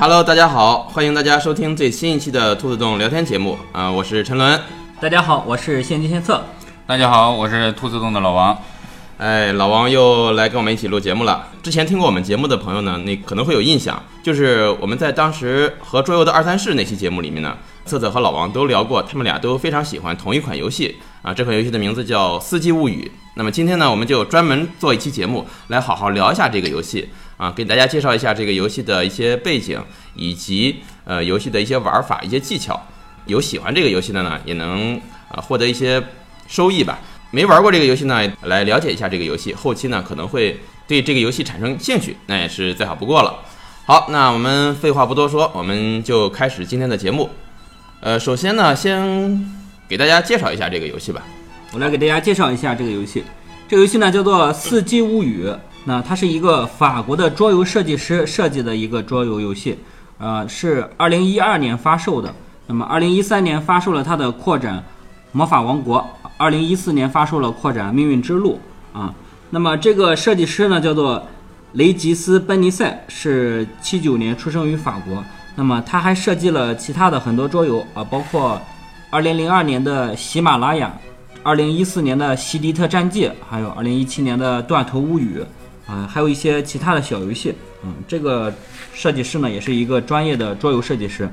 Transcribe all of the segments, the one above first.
Hello，大家好，欢迎大家收听最新一期的兔子洞聊天节目啊、我是陈伦。大家好，我是现金献策。大家好，我是兔子洞的老王。哎，老王又来跟我们一起录节目了。之前听过我们节目的朋友呢，那可能会有印象，就是我们在当时和桌游的二三事那期节目里面呢，策策和老王都聊过，他们俩都非常喜欢同一款游戏啊。这款游戏的名字叫《四季物语》。那么今天呢，我们就专门做一期节目来好好聊一下这个游戏啊，给大家介绍一下这个游戏的一些背景，以及呃游戏的一些玩法、一些技巧。有喜欢这个游戏的呢，也能啊获得一些收益吧。没玩过这个游戏呢，来了解一下这个游戏，后期呢可能会对这个游戏产生兴趣，那也是最好不过了。好，那我们废话不多说，我们就开始今天的节目。呃，首先呢，先给大家介绍一下这个游戏吧。我来给大家介绍一下这个游戏。这个游戏呢叫做《四季物语》，那它是一个法国的桌游设计师设计的一个桌游游戏，呃，是二零一二年发售的。那么二零一三年发售了它的扩展《魔法王国》，二零一四年发售了扩展《命运之路》啊。那么这个设计师呢叫做雷吉斯·班尼塞，是七九年出生于法国。那么他还设计了其他的很多桌游啊，包括二零零二年的喜马拉雅。二零一四年的《西迪特战记》，还有二零一七年的《断头物语》，啊、还有一些其他的小游戏。嗯，这个设计师呢，也是一个专业的桌游设计师。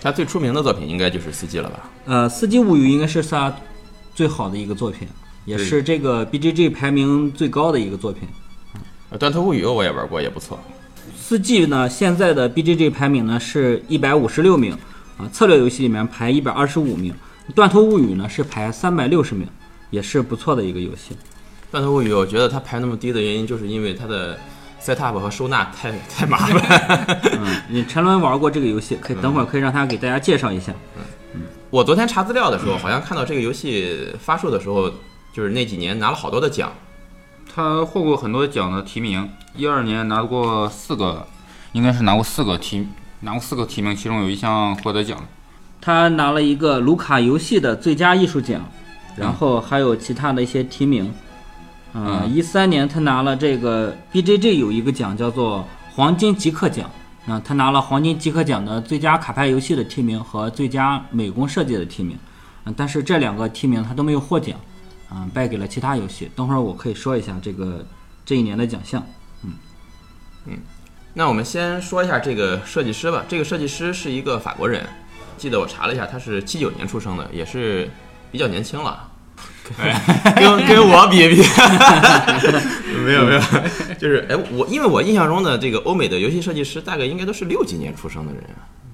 他最出名的作品应该就是《四季》了吧？呃，《四季物语》应该是他最好的一个作品，也是这个 BGG 排名最高的一个作品。呃《断头物语》我也玩过，也不错。四季呢，现在的 BGG 排名呢是一百五十六名，啊，策略游戏里面排一百二十五名。断头物语呢是排三百六十名，也是不错的一个游戏。《断头物语》我觉得它排那么低的原因，就是因为它的 setup 和收纳太太麻烦。嗯，你陈伦玩过这个游戏，可以等会儿可以让他给大家介绍一下。嗯我昨天查资料的时候，好像看到这个游戏发售的时候，就是那几年拿了好多的奖。他获过很多奖的提名，一二年拿过四个，应该是拿过四个提，拿过四个提名，其中有一项获得奖。他拿了一个卢卡游戏的最佳艺术奖，然后还有其他的一些提名。嗯，嗯一三年他拿了这个 BJJ 有一个奖叫做黄金极客奖，啊，他拿了黄金极客奖的最佳卡牌游戏的提名和最佳美工设计的提名，嗯，但是这两个提名他都没有获奖，啊，败给了其他游戏。等会儿我可以说一下这个这一年的奖项。嗯嗯那我们先说一下这个设计师吧。这个设计师是一个法国人，记得我查了一下，他是七九年出生的，也是比较年轻了。跟跟我比比，没有没有，就是哎，我因为我印象中的这个欧美的游戏设计师大概应该都是六几年出生的人，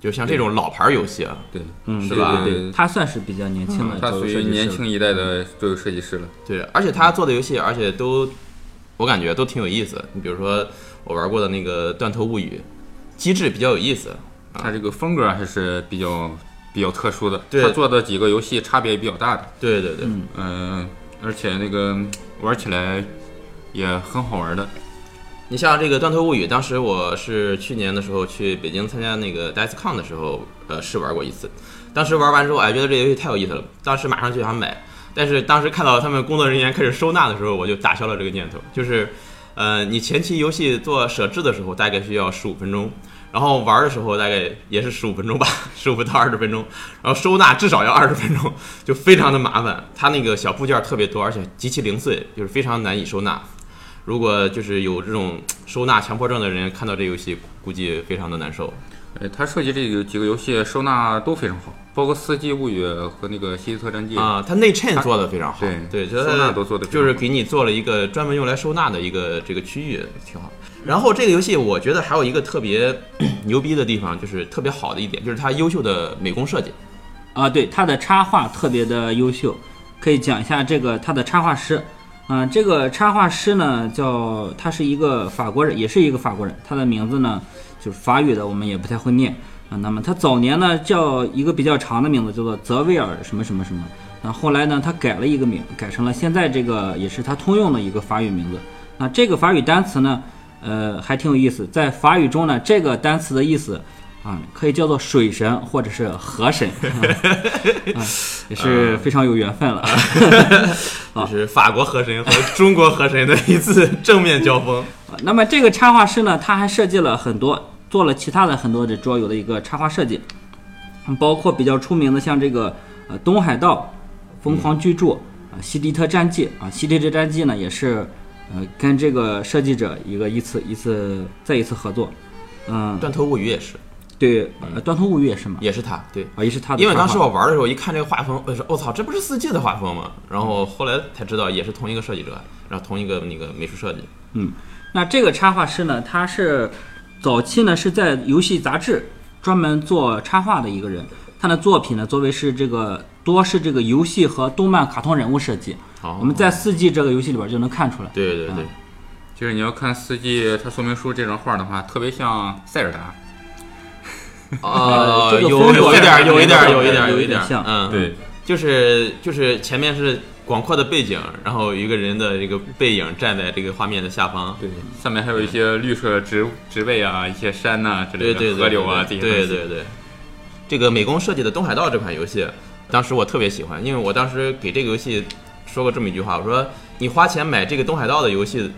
就像这种老牌游戏啊，对，嗯，是吧对对对，他算是比较年轻的他属于年轻一代的桌游设计师了。对，而且他做的游戏，而且都我感觉都挺有意思。你比如说我玩过的那个《断头物语》，机制比较有意思。他这个风格还是比较比较特殊的，对他做的几个游戏差别也比较大的。对对对，嗯、而且那个玩起来也很好玩的。你像这个《断头物语》，当时我是去年的时候去北京参加那个 DICECON 的时候，呃，试玩过一次。当时玩完之后，哎，觉得这游戏太有意思了，当时马上就想买。但是当时看到他们工作人员开始收纳的时候，我就打消了这个念头。就是，呃，你前期游戏做设置的时候，大概需要十五分钟，然后玩的时候大概也是十五分钟吧，十五到二十分钟，然后收纳至少要二十分钟，就非常的麻烦。它那个小部件特别多，而且极其零碎，就是非常难以收纳。如果就是有这种收纳强迫症的人，看到这游戏估计非常的难受。呃，他设计这个几个游戏收纳都非常好，包括《四季物语》和那个《西斯特战记》啊，它内衬做的非常好，对对，收纳都做得非常好就是给你做了一个专门用来收纳的一个这个区域，挺好。然后这个游戏我觉得还有一个特别 牛逼的地方，就是特别好的一点，就是它优秀的美工设计。啊，对，它的插画特别的优秀，可以讲一下这个它的插画师。啊、这个插画师呢叫他是一个法国人，也是一个法国人，他的名字呢就是法语的，我们也不太会念啊。那么他早年呢叫一个比较长的名字，叫做泽维尔什么什么什么。那后来呢，他改了一个名，改成了现在这个也是他通用的一个法语名字。那这个法语单词呢，呃，还挺有意思，在法语中呢，这个单词的意思啊，可以叫做水神或者是河神，啊，也是非常有缘分了。就是法国河神和中国河神的一次正面交锋。啊那么这个插画师呢，他还设计了很多做了其他的很多的桌游的一个插画设计，嗯包括比较出名的像这个呃《东海道》《疯狂巨著》啊，《西迪特战记》啊，《西迪特战记》呢也是呃跟这个设计者一个一次一次再一次合作，嗯，断头物语也是，对，呃，断头物语也是嘛，也是他，对。啊，也是他的，因为当时我玩的时候，一看这个画风，我说我操，这不是四季的画风吗？然后后来才知道，也是同一个设计者，然后同一个那个美术设计。嗯那这个插画师呢，他是早期呢是在游戏杂志专门做插画的一个人，他的作品呢作为是这个多是这个游戏和动漫卡通人物设计，好，我们在四季这个游戏里边就能看出来。对对对，就是你要看四季它说明书这张画的话，特别像塞尔达。呃，有有一点儿，有一点儿，有有一点儿，有一点像嗯，对，就是就是前面是广阔的背景，然后一个人的这个背影站在这个画面的下方。对，上面还有一些绿色植植被啊，一些山呐、之类的，对对对，河流啊这些。对对对，这个美工设计的《东海道》这款游戏，当时我特别喜欢，因为我当时给这个游戏说过这么一句话，我说你花钱买这个《东海道》的游戏。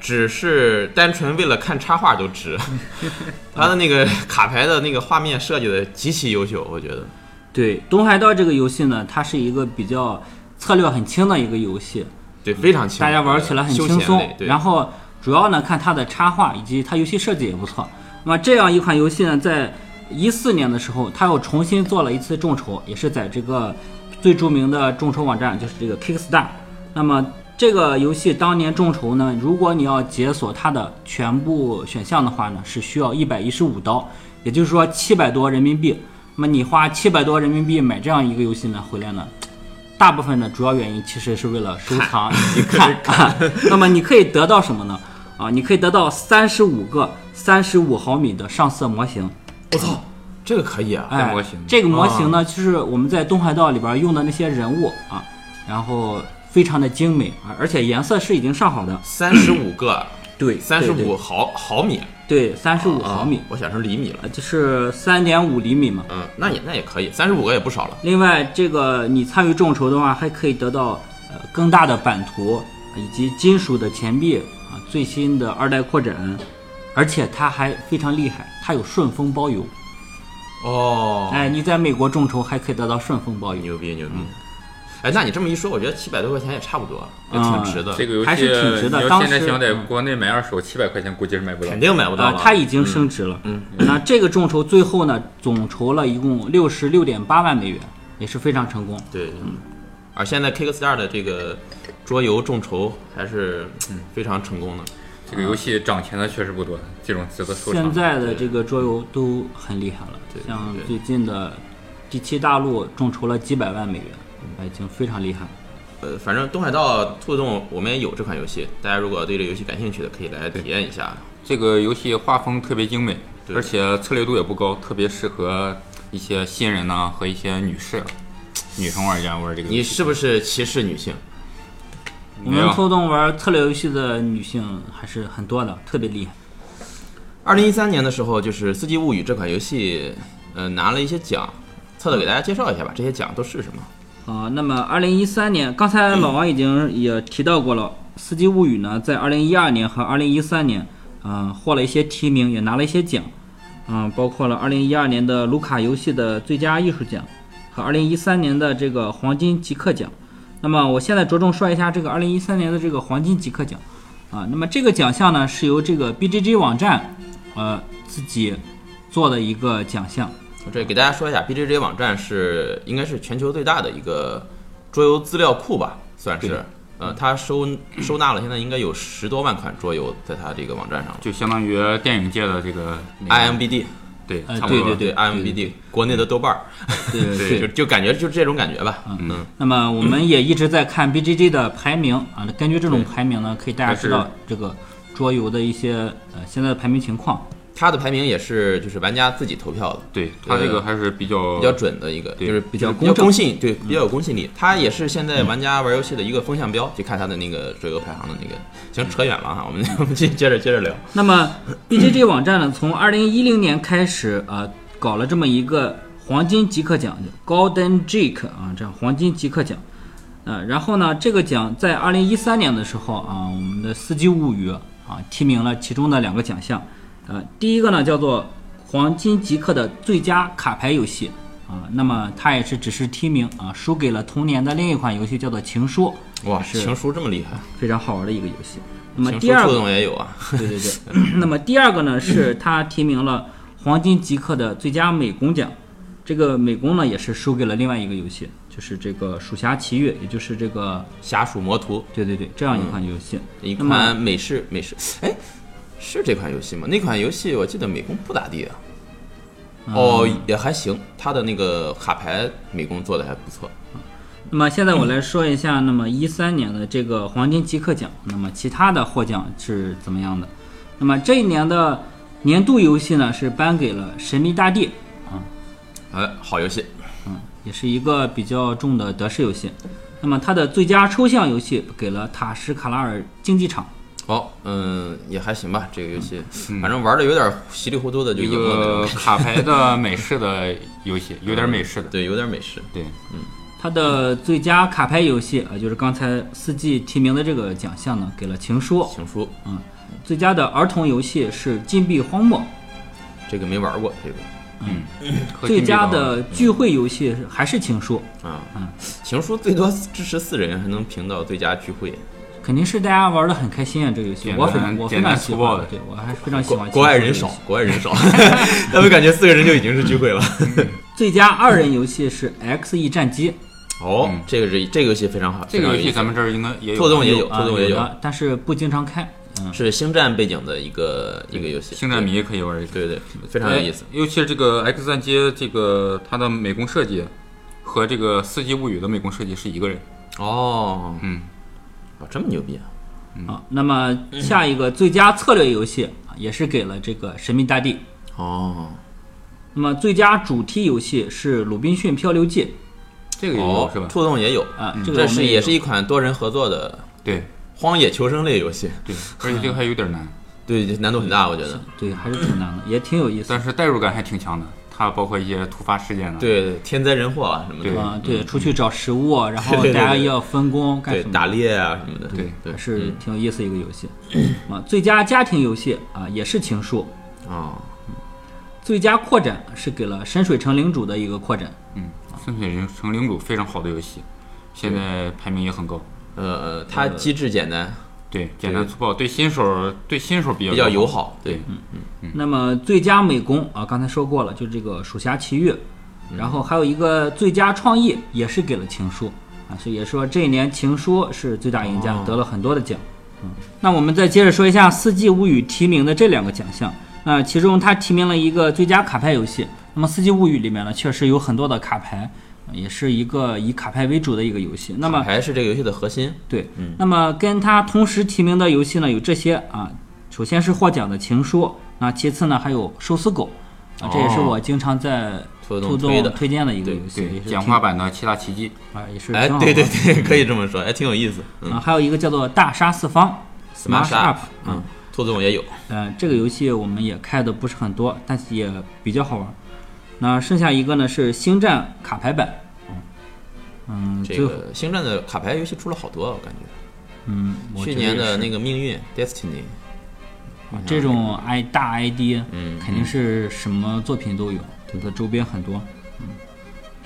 只是单纯为了看插画都值，它的那个卡牌的那个画面设计的极其优秀，我觉得。对，《东海道》这个游戏呢，它是一个比较策略很轻的一个游戏，对，非常轻，大家玩起来很轻松然后主要呢看它的插画以及它游戏设计也不错。那么这样一款游戏呢，在一四年的时候，它又重新做了一次众筹，也是在这个最著名的众筹网站，就是这个 Kickstarter。那么这个游戏当年众筹呢，如果你要解锁它的全部选项的话呢，是需要一百一十五刀，也就是说七百多人民币。那么你花七百多人民币买这样一个游戏呢，回来呢，大部分的主要原因其实是为了收藏以及 看。啊 那么你可以得到什么呢？啊，你可以得到三十五个三十五毫米的上色模型。我操，这个可以啊！哎模型，这个模型呢，就是我们在东海道里边用的那些人物啊，然后非常的精美啊，而且颜色是已经上好的。三十五个，对，三十五毫毫米，对，三十五毫米啊，我想成厘米了。呃就是三点五厘米嘛。嗯，那也那也可以，三十五个也不少了。另外，这个你参与众筹的话，还可以得到呃更大的版图以及金属的钱币啊，最新的二代扩展，而且它还非常厉害，它有顺丰包邮。哦哎，你在美国众筹还可以得到顺丰包邮。牛逼牛逼！哎，那你这么一说，我觉得七百多块钱也差不多，也嗯挺值的。这个游戏还是挺值的要当时现在想在嗯国内买二手，七百块钱估计是买不到肯。定买不到呃，它已经升值了。嗯，那这个众筹最后呢，总筹了一共六十六点八万美元，也是非常成功。对，嗯而现在 Kickstarter 的这个桌游众筹还是嗯非常成功的。这个游戏涨钱的确实不多，这种值得收藏。现在的这个桌游都很厉害了，像最近的第七大陆众筹了几百万美元，已经非常厉害了。呃，反正东海道兔子洞我们也有这款游戏，大家如果对这游戏感兴趣的，可以来体验一下。这个游戏画风特别精美，而且策略度也不高，特别适合一些新人呐、和一些女士、女生玩家玩这个。你是不是歧视女性？我们偷洞玩策略游戏的女性还是很多的，特别厉害。二零一三年的时候，就是《四季物语》这款游戏，呃，拿了一些奖。策策给大家介绍一下吧，这些奖都是什么？啊，那么二零一三年，刚才老王已经也提到过了，《司机物语》呢，在二零一二年和二零一三年，嗯、获了一些提名，也拿了一些奖，嗯、包括了二零一二年的卢卡游戏的最佳艺术奖和二零一三年的这个黄金极客奖。那么我现在着重说一下这个二零一三年的这个黄金极客奖，啊，那么这个奖项呢是由这个 BGG 网站，呃，自己做的一个奖项。我这给大家说一下，BGG 网站是应该是全球最大的一个桌游资料库吧，算是。呃，它收收纳了现在应该有十多万款桌游在它这个网站上了。就相当于电影界的这个 IMBD，对，呃差不多。对对对 IMBD，国内的豆瓣儿，对对 就就感觉就是这种感觉吧。嗯，那么我们也一直在看 BGG 的排名啊，根据这种排名呢，可以大家知道这个桌游的一些呃现在的排名情况。它的排名也是就是玩家自己投票的。对，它这个还是比较比较准的一个，就是比较就是比较公信，对，比较有公信力。它也是现在玩家玩游戏的一个风向标，就看它的那个桌游排行的那个。行，扯远了哈，我们 我们接接着接着聊。那么 BGG 网站呢，从二零一零年开始啊、呃搞了这么一个黄金极客奖，Golden Geek 啊，这样黄金极客奖。呃，然后呢，这个奖在二零一三年的时候啊，我们的《司机物语》啊提名了其中的两个奖项，呃，第一个呢叫做黄金极客的最佳卡牌游戏啊，那么它也是只是提名啊，输给了同年的另一款游戏叫做《情书》，哇，是情书这么厉害，非常好玩的一个游戏。那么第二个，动也有啊。对对对，那么第二个呢是他提名了黄金极客的最佳美工奖，这个美工呢也是输给了另外一个游戏，就是这个《鼠侠奇遇》，也就是这个侠鼠魔图对对对这样一款游戏。一款美式美式，哎，是这款游戏吗？那款游戏我记得美工不咋地啊。哦，也还行，它的那个卡牌美工做的还不错。那么现在我来说一下，那么一三年的这个黄金极客奖，那么其他的获奖是怎么样的？那么这一年的年度游戏呢是颁给了《神秘大地》，哎，好游戏，嗯也是一个比较重的德式游戏。那么它的最佳抽象游戏给了《塔什卡拉尔竞技场》。哦，嗯，也还行吧。这个游戏，反正玩的有点稀里糊涂的就一个。卡牌的美式的游戏，有点美式的。对，有点美式。对，嗯它的最佳卡牌游戏啊，就是刚才四季提名的这个奖项呢，给了《情书》。情书嗯最佳的儿童游戏是《禁闭荒漠》。这个没玩过，这个嗯最佳的聚会游戏还是《情书》。啊嗯，情书最多支持四人，还能评到最佳聚会。肯定是大家玩的很开心啊，这个游戏我非单简常我非常喜欢的，对我还是非常喜欢。国外人少，，国外人少，他们感觉四个人就已经是聚会了。最佳二人游戏是 X E 战机，哦嗯，这个是这个游戏非常好，这个游戏咱们这儿应该也有。兔洞也有，啊兔洞也有，的，但是不经常开。嗯，是星战背景的一个一个游戏。星战迷可以玩一个。对对，对非常有意思。哎尤其是这个 X 战机，这个它的美工设计和这个《四季物语》的美工设计是一个人。哦，嗯，哦，这么牛逼啊！啊，那么下一个最佳策略游戏啊也是给了这个《神秘大地》。哦，那么最佳主题游戏是《鲁滨逊漂流记这个也有哦是吧？触动也有，》啊，这是也是一款多人合作的对荒野求生类游戏，对，而且这个还有点难，对，难度很大，我觉得。对，还是挺难的，也挺有意思。但是代入感还挺强的。它包括一些突发事件呢。对，天灾人祸啊什么的，对啊，对，出去找食物，然后大家要分工干对什么？打猎啊什么的，对对还是挺有意思一个游戏。啊，最佳家庭游戏啊也是情书，哦，最佳扩展是给了深水城领主的一个扩展。嗯，深水城领主非常好的游戏，现在排名也很高。呃，它机制简单，对，简单粗暴，对新手对新手比较比较友友。好，对，嗯嗯那么最佳美工啊，刚才说过了，就这个《蜀侠奇遇》，然后还有一个最佳创意也是给了情书啊，所以也说这一年情书是最大赢家，哦得了很多的奖。嗯，那我们再接着说一下《四季物语》提名的这两个奖项。那其中它提名了一个最佳卡牌游戏。那么《四季物语》里面呢，确实有很多的卡牌，也是一个以卡牌为主的一个游戏。那么卡牌是这个游戏的核心，对，那么跟它同时提名的游戏呢有这些啊，首先是获奖的《情书》，那其次呢还有《寿司狗》，啊，这也是哦我经常在推的推荐的一个游戏，简化版的七大奇迹。啊，也是哎对对对，可以这么说，哎，挺有意思。嗯啊，还有一个叫做《大杀四方》，Smash Up，Up，嗯，兔洞也有，呃，这个游戏我们也开的不是很多，但是也比较好玩。那剩下一个呢是《星战》卡牌版，嗯，这个星战的卡牌游戏出了好多，我感觉。嗯，去年的那个命运 Destiny，啊这种 i 大 ID，嗯肯定是什么作品都有，它的周边很多。嗯，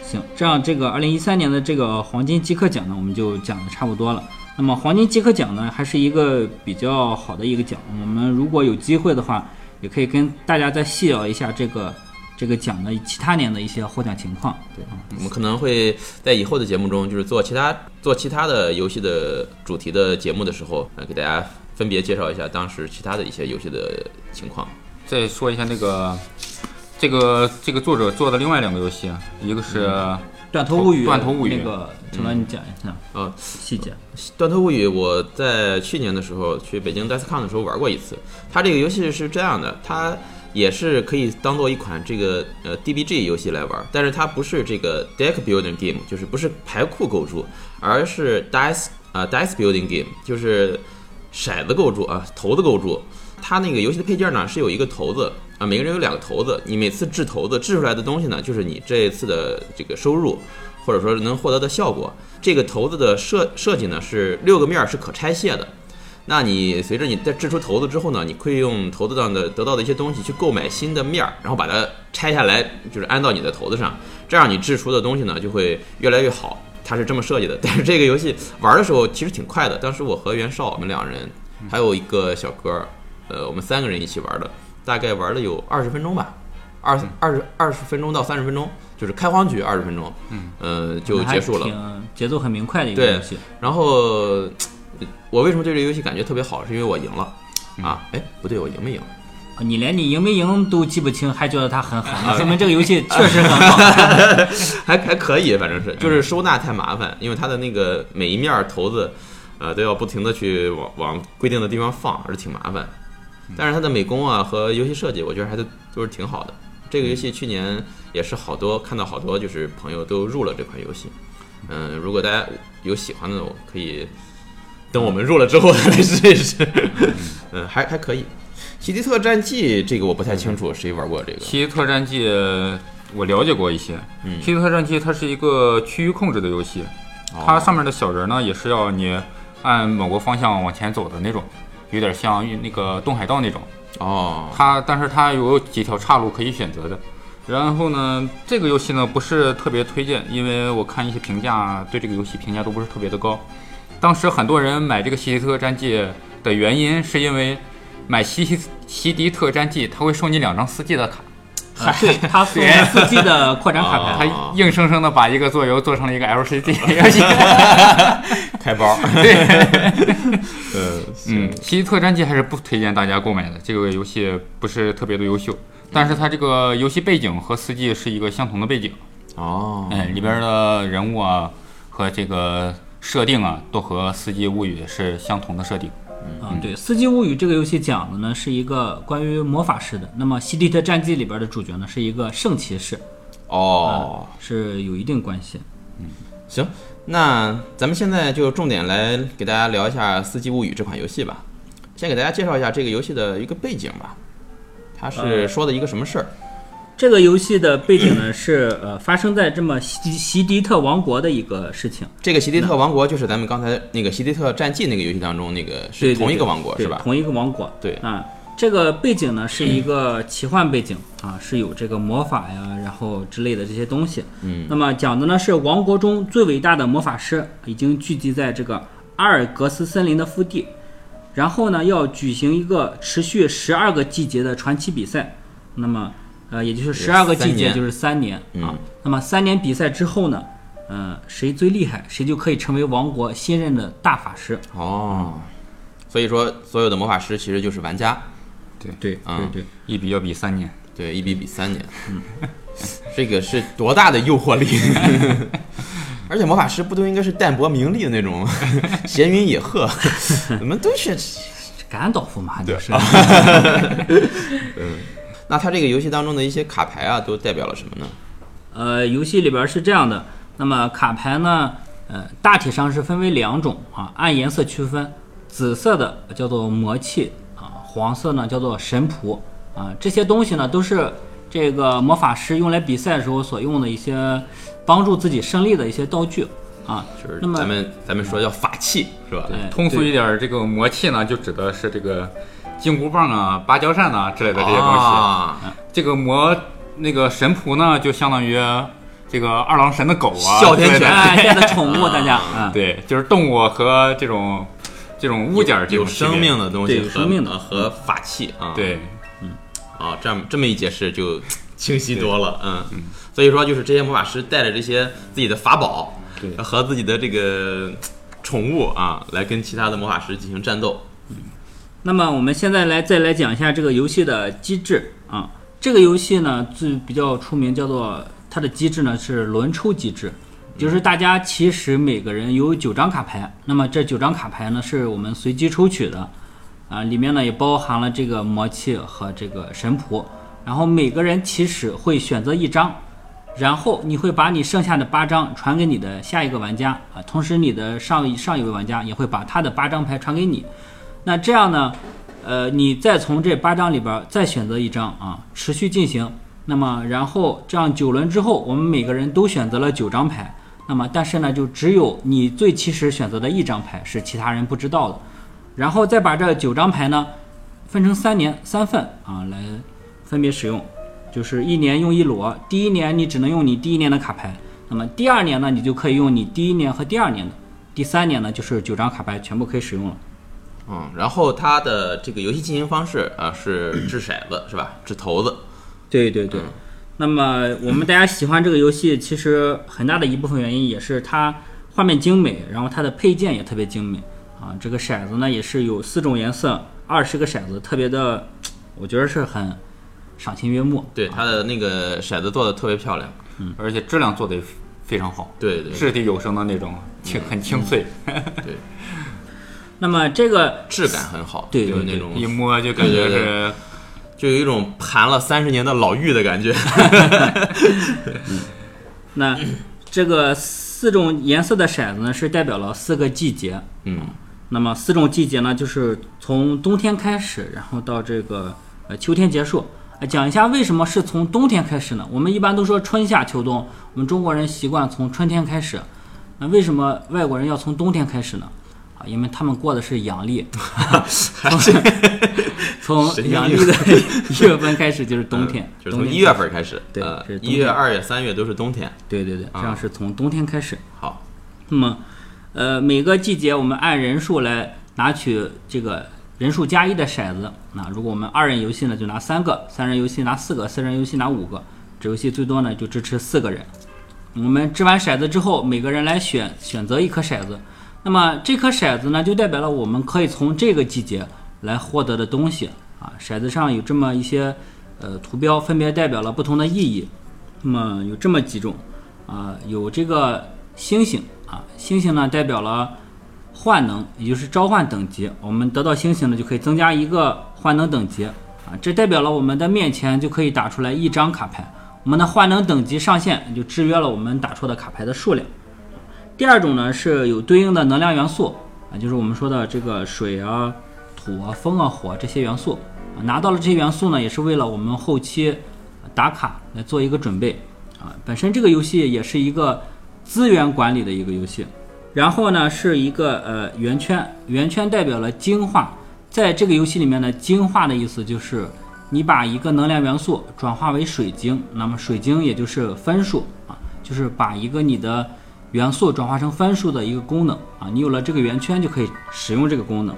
行，这样这个二零一三年的这个黄金极客奖呢，我们就讲的差不多了。那么黄金极客奖呢，还是一个比较好的一个奖。我们如果有机会的话，也可以跟大家再细聊一下这个这个奖的其他年的一些获奖情况。对啊，我们可能会在以后的节目中，就是做其他做其他的游戏的主题的节目的时候，呃，给大家分别介绍一下当时其他的一些游戏的情况。再说一下那个，这个这个作者做的另外两个游戏，啊，一个是断头物语，断头物语那个，陈老你讲一下呃，细节。《断头物语》我在去年的时候去北京 DESCON 的时候玩过一次。它这个游戏是这样的，它也是可以当做一款这个呃 DBG 游戏来玩，但是它不是这个 deck building game，就是不是牌库构筑，而是 dice 啊、dice building game，就是骰子构筑啊骰子构筑。它那个游戏的配件呢是有一个骰子啊，每个人有两个骰子，你每次掷骰子掷出来的东西呢，就是你这一次的这个收入。或者说能获得的效果。这个骰子的设设计呢是六个面是可拆卸的，那你随着你在掷出骰子之后呢，你可以用骰子上的得到的一些东西去购买新的面儿，然后把它拆下来，就是安到你的骰子上，这样你掷出的东西呢就会越来越好。它是这么设计的。但是这个游戏玩的时候其实挺快的，当时我和袁绍我们两人，还有一个小哥儿，呃，我们三个人一起玩的，大概玩了有二十分钟吧，二二十二十分钟到三十分钟，就是开荒局二十分钟，嗯，呃，就结束了。挺节奏很明快的一个游戏。然后我为什么对这个游戏感觉特别好，是因为我赢了啊？哎，不对，我赢没赢？啊你连你赢没赢都记不清，还觉得它很好，那说明这个游戏确实很好。还还可以，反正是，就是收纳太麻烦，因为它的那个每一面儿骰子，呃，都要不停的去往往规定的地方放，而且挺麻烦。但是它的美工啊和游戏设计，我觉得还都都是挺好的。这个游戏去年也是好多看到好多就是朋友都入了这款游戏。嗯，如果大家有喜欢的，我可以等我们入了之后来试一试。嗯，还还可以。奇迪特战记这个我不太清楚，谁玩过这个？奇特战记我了解过一些。嗯奇特战记它是一个区域控制的游戏，哦它上面的小人呢也是要你按某个方向往前走的那种，有点像那个东海道那种。哦，它但是它有几条岔路可以选择的。然后呢，这个游戏呢不是特别推荐，因为我看一些评价对这个游戏评价都不是特别的高。当时很多人买这个《西迪特战记》的原因是因为买西西西迪特战记，他会送你两张四 G 的卡，啊对，他送四 G 的扩展卡哦牌。他硬生生的把一个桌游做成了一个 LCD 游戏。开包。对，呃嗯，《西迪特战记》还是不推荐大家购买的，这个游戏不是特别的优秀。但是它这个游戏背景和四 G 是一个相同的背景，哦，哎，里边的人物啊和这个设定啊，都和《四季物语》是相同的设定。嗯，对，《四季物语》这个游戏讲的呢是一个关于魔法师的。那么《西地特战记》里边的主角呢是一个圣骑士，哦，是有一定关系。嗯行，那咱们现在就重点来给大家聊一下《四季物语》这款游戏吧。先给大家介绍一下这个游戏的一个背景吧。它是说的一个什么事儿？这个游戏的背景呢是呃发生在这么西西迪特王国的一个事情，这个席迪特王国就是咱们刚才那个《席迪特战记》那个游戏当中那个是同一个对王国是吧？同一个王国。对啊，这个背景呢是一个奇幻背景啊，是有这个魔法呀，然后之类的这些东西。嗯，那么讲的呢是王国中最伟大的魔法师已经聚集在这个阿尔格斯森林的腹地，然后呢要举行一个持续十二个季节的传奇比赛。那么呃，也就是十二个季节就是三年啊嗯。那么三年比赛之后呢，呃，谁最厉害，谁就可以成为王国新任的大法师。哦，所以说所有的魔法师其实就是玩家，对对嗯对。一比要比三年，对，一比比三年，嗯，这个是多大的诱惑力！而且魔法师不都应该是淡泊名利的那种闲云野鹤？我们都是甘道夫嘛，就是。那它这个游戏当中的一些卡牌啊，都代表了什么呢？呃，游戏里边是这样的，那么卡牌呢，呃，大体上是分为两种啊，按颜色区分，紫色的叫做魔器啊，黄色呢叫做神仆啊，这些东西呢都是这个魔法师用来比赛的时候所用的一些帮助自己胜利的一些道具啊。就是咱们咱们说叫法器是吧？哎通俗一点，这个魔器呢，就指的是这个金箍棒啊、芭蕉扇呐、之类的这些东西。啊，这个魔那个神仆呢，就相当于这个二郎神的狗啊，哮天犬之类的。哎，现在的 宠物大家嗯，对，就是动物和这种这种物件儿这有种区别生命的东西有生命的呃和法器啊，对，嗯。啊，这样这么一解释就清晰多了，嗯，所以说就是这些魔法师带着这些自己的法宝，对。和自己的这个宠物啊，来跟其他的魔法师进行战斗。那么我们现在来再来讲一下这个游戏的机制啊。这个游戏呢，最比较出名，叫做它的机制呢是轮抽机制，就是大家其实每个人有九张卡牌，那么这九张卡牌呢是我们随机抽取的，啊，里面呢也包含了这个魔器和这个神仆，然后每个人起始会选择一张，然后你会把你剩下的八张传给你的下一个玩家啊，同时你的上一上一位玩家也会把他的八张牌传给你。那这样呢，呃，你再从这八张里边再选择一张啊，持续进行。那么，然后这样九轮之后，我们每个人都选择了九张牌。那么，但是呢，就只有你最起始选择的一张牌是其他人不知道的。然后再把这九张牌呢分成三年三份啊来分别使用，就是一年用一摞，第一年你只能用你第一年的卡牌，那么第二年呢你就可以用你第一年和第二年的，第三年呢就是九张卡牌全部可以使用了。嗯，然后它的这个游戏进行方式啊是掷骰子是吧？掷骰子。对对对，那么我们大家喜欢这个游戏，其实很大的一部分原因也是它画面精美，然后它的配件也特别精美啊。这个骰子呢也是有四种颜色，二十个骰子，特别的，我觉得是很赏心悦目。对，它的那个骰子做的特别漂亮。嗯而且质量做的也非常好，对对，掷地有声的那种，清很清脆，那么这个质感很好，对对就是那种一摸就感觉是就有一种盘了三十年的老玉的感觉。那这个四种颜色的骰子呢，是代表了四个季节。嗯，那么四种季节呢，就是从冬天开始，然后到这个呃秋天结束。呃讲一下为什么是从冬天开始呢？我们一般都说春夏秋冬，我们中国人习惯从春天开始。那为什么外国人要从冬天开始呢？啊，因为他们过的是阳历，从 阳历的 一月份开始就是冬天，嗯就是从一月份开始，对一月、二月、三月都是冬天。对对对，这样啊是从冬天开始。好，那么，呃，每个季节我们按人数来拿取这个人数加一的骰子。那如果我们二人游戏呢，就拿三个；三人游戏拿四个；四人游戏拿五个。这游戏最多呢就支持四个人。我们掷完骰子之后，每个人来选选择一颗骰子。那么这颗骰子呢，就代表了我们可以从这个季节来获得的东西啊。骰子上有这么一些呃图标，分别代表了不同的意义。那么有这么几种啊，有这个星星啊，星星呢代表了幻能，也就是召唤等级。我们得到星星呢，就可以增加一个幻能等级啊，这代表了我们的面前就可以打出来一张卡牌。我们的幻能等级上限就制约了我们打出的卡牌的数量。第二种呢是有对应的能量元素啊，就是我们说的这个水啊、土啊、风啊、火这些元素啊，拿到了这些元素呢，也是为了我们后期打卡来做一个准备啊。本身这个游戏也是一个资源管理的一个游戏，然后呢是一个呃圆圈，圆圈代表了精化，在这个游戏里面呢，精化的意思就是你把一个能量元素转化为水晶，那么水晶也就是分数啊，就是把一个你的元素转化成分数的一个功能啊。你有了这个圆圈就可以使用这个功能。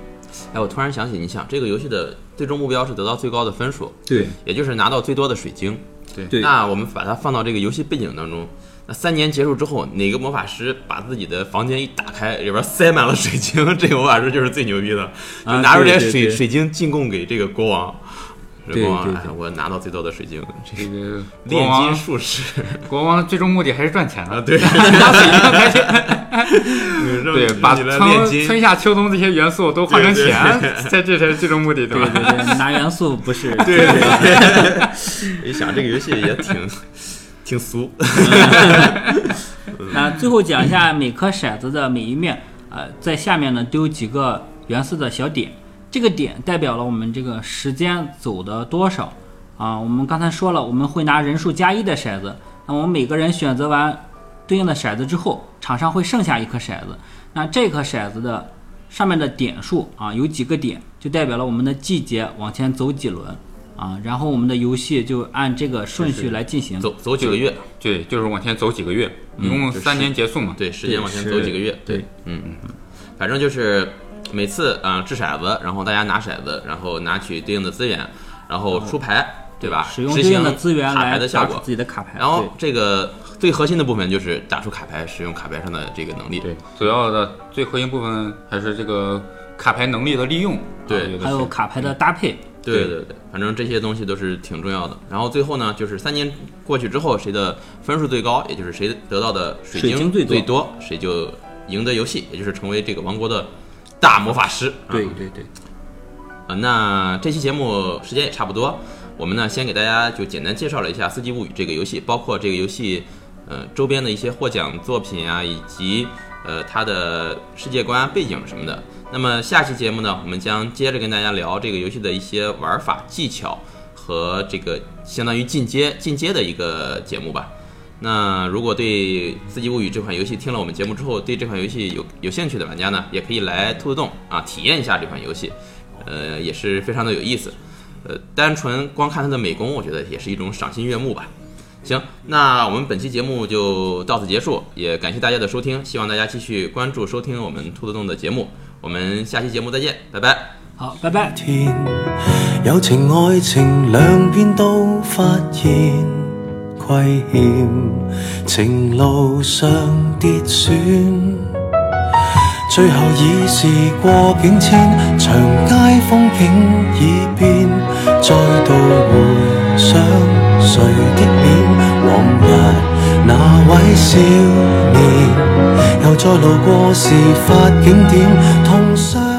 哎，我突然想起，你想这个游戏的最终目标是得到最高的分数，对也就是拿到最多的水晶。对那我们把它放到这个游戏背景当中，那三年结束之后，哪个魔法师把自己的房间一打开，里边塞满了水晶，这个魔法师就是最牛逼的，就啊拿出这些水水晶进贡给这个国王。这对国王，对哎，我拿到最多的水晶，这个炼金，术士 国王最终目的还是赚钱啊，的，对，拿水晶对，把春金，春夏秋冬这些元素都换成对对。钱，在这才是最终目的，对吧？对对对，拿元素不是对。对对，一想这个游戏也挺挺俗，那最后讲一下每颗骰子的每一面，呃，在下面呢都有几个元素的小点，这个点代表了我们这个时间走的多少。啊。我们刚才说了，我们会拿人数加一的骰子，那我们每个人选择完对应的骰子之后，场上会剩下一颗骰子，那这颗骰子的上面的点数啊有几个点，就代表了我们的季节往前走几轮。啊，然后我们的游戏就按这个顺序来进行。走走几个月，对，就是往前走几个月，一共三年结束嘛。对，时间往前走几个月，对，嗯嗯，反正就是每次啊、呃掷骰子，然后大家拿骰子，然后拿取对应的资源，然后出牌，对吧？使用对应的资源卡牌来的效果打出自。己的卡牌。然后这个最核心的部分就是打出卡牌，使用卡牌上的这个能力。对，主要的最核心部分还是这个卡牌能力的利用。对还有卡牌的搭配，对对对，反正这些东西都是挺重要的。然后最后呢，就是三年过去之后，谁的分数最高，也就是谁得到的水水晶最多最多，谁就赢得游戏，也就是成为这个王国的大魔法师。啊对对对，呃，那这期节目时间也差不多，我们呢先给大家就简单介绍了一下《四季物语》这个游戏，包括这个游戏呃周边的一些获奖作品啊，以及呃它的世界观、背景什么的。那么下期节目呢，我们将接着跟大家聊这个游戏的一些玩法、技巧和这个相当于进阶进阶的一个节目吧。那如果对《四季物语》这款游戏听了我们节目之后，对这款游戏有有兴趣的玩家呢，也可以来兔子洞啊体验一下这款游戏，呃，也是非常的有意思。呃，单纯光看它的美工，我觉得也是一种赏心悦目吧。行，那我们本期节目就到此结束，也感谢大家的收听，希望大家继续关注收听我们兔子洞的节目，我们下期节目再见，拜拜。好，拜拜。天友情愛情兩邊都發現亏欠，情路上跌损，最后已是过境迁，长街风景已变，再度回想谁的脸，往日那位少年，又再路过事发景点，痛伤。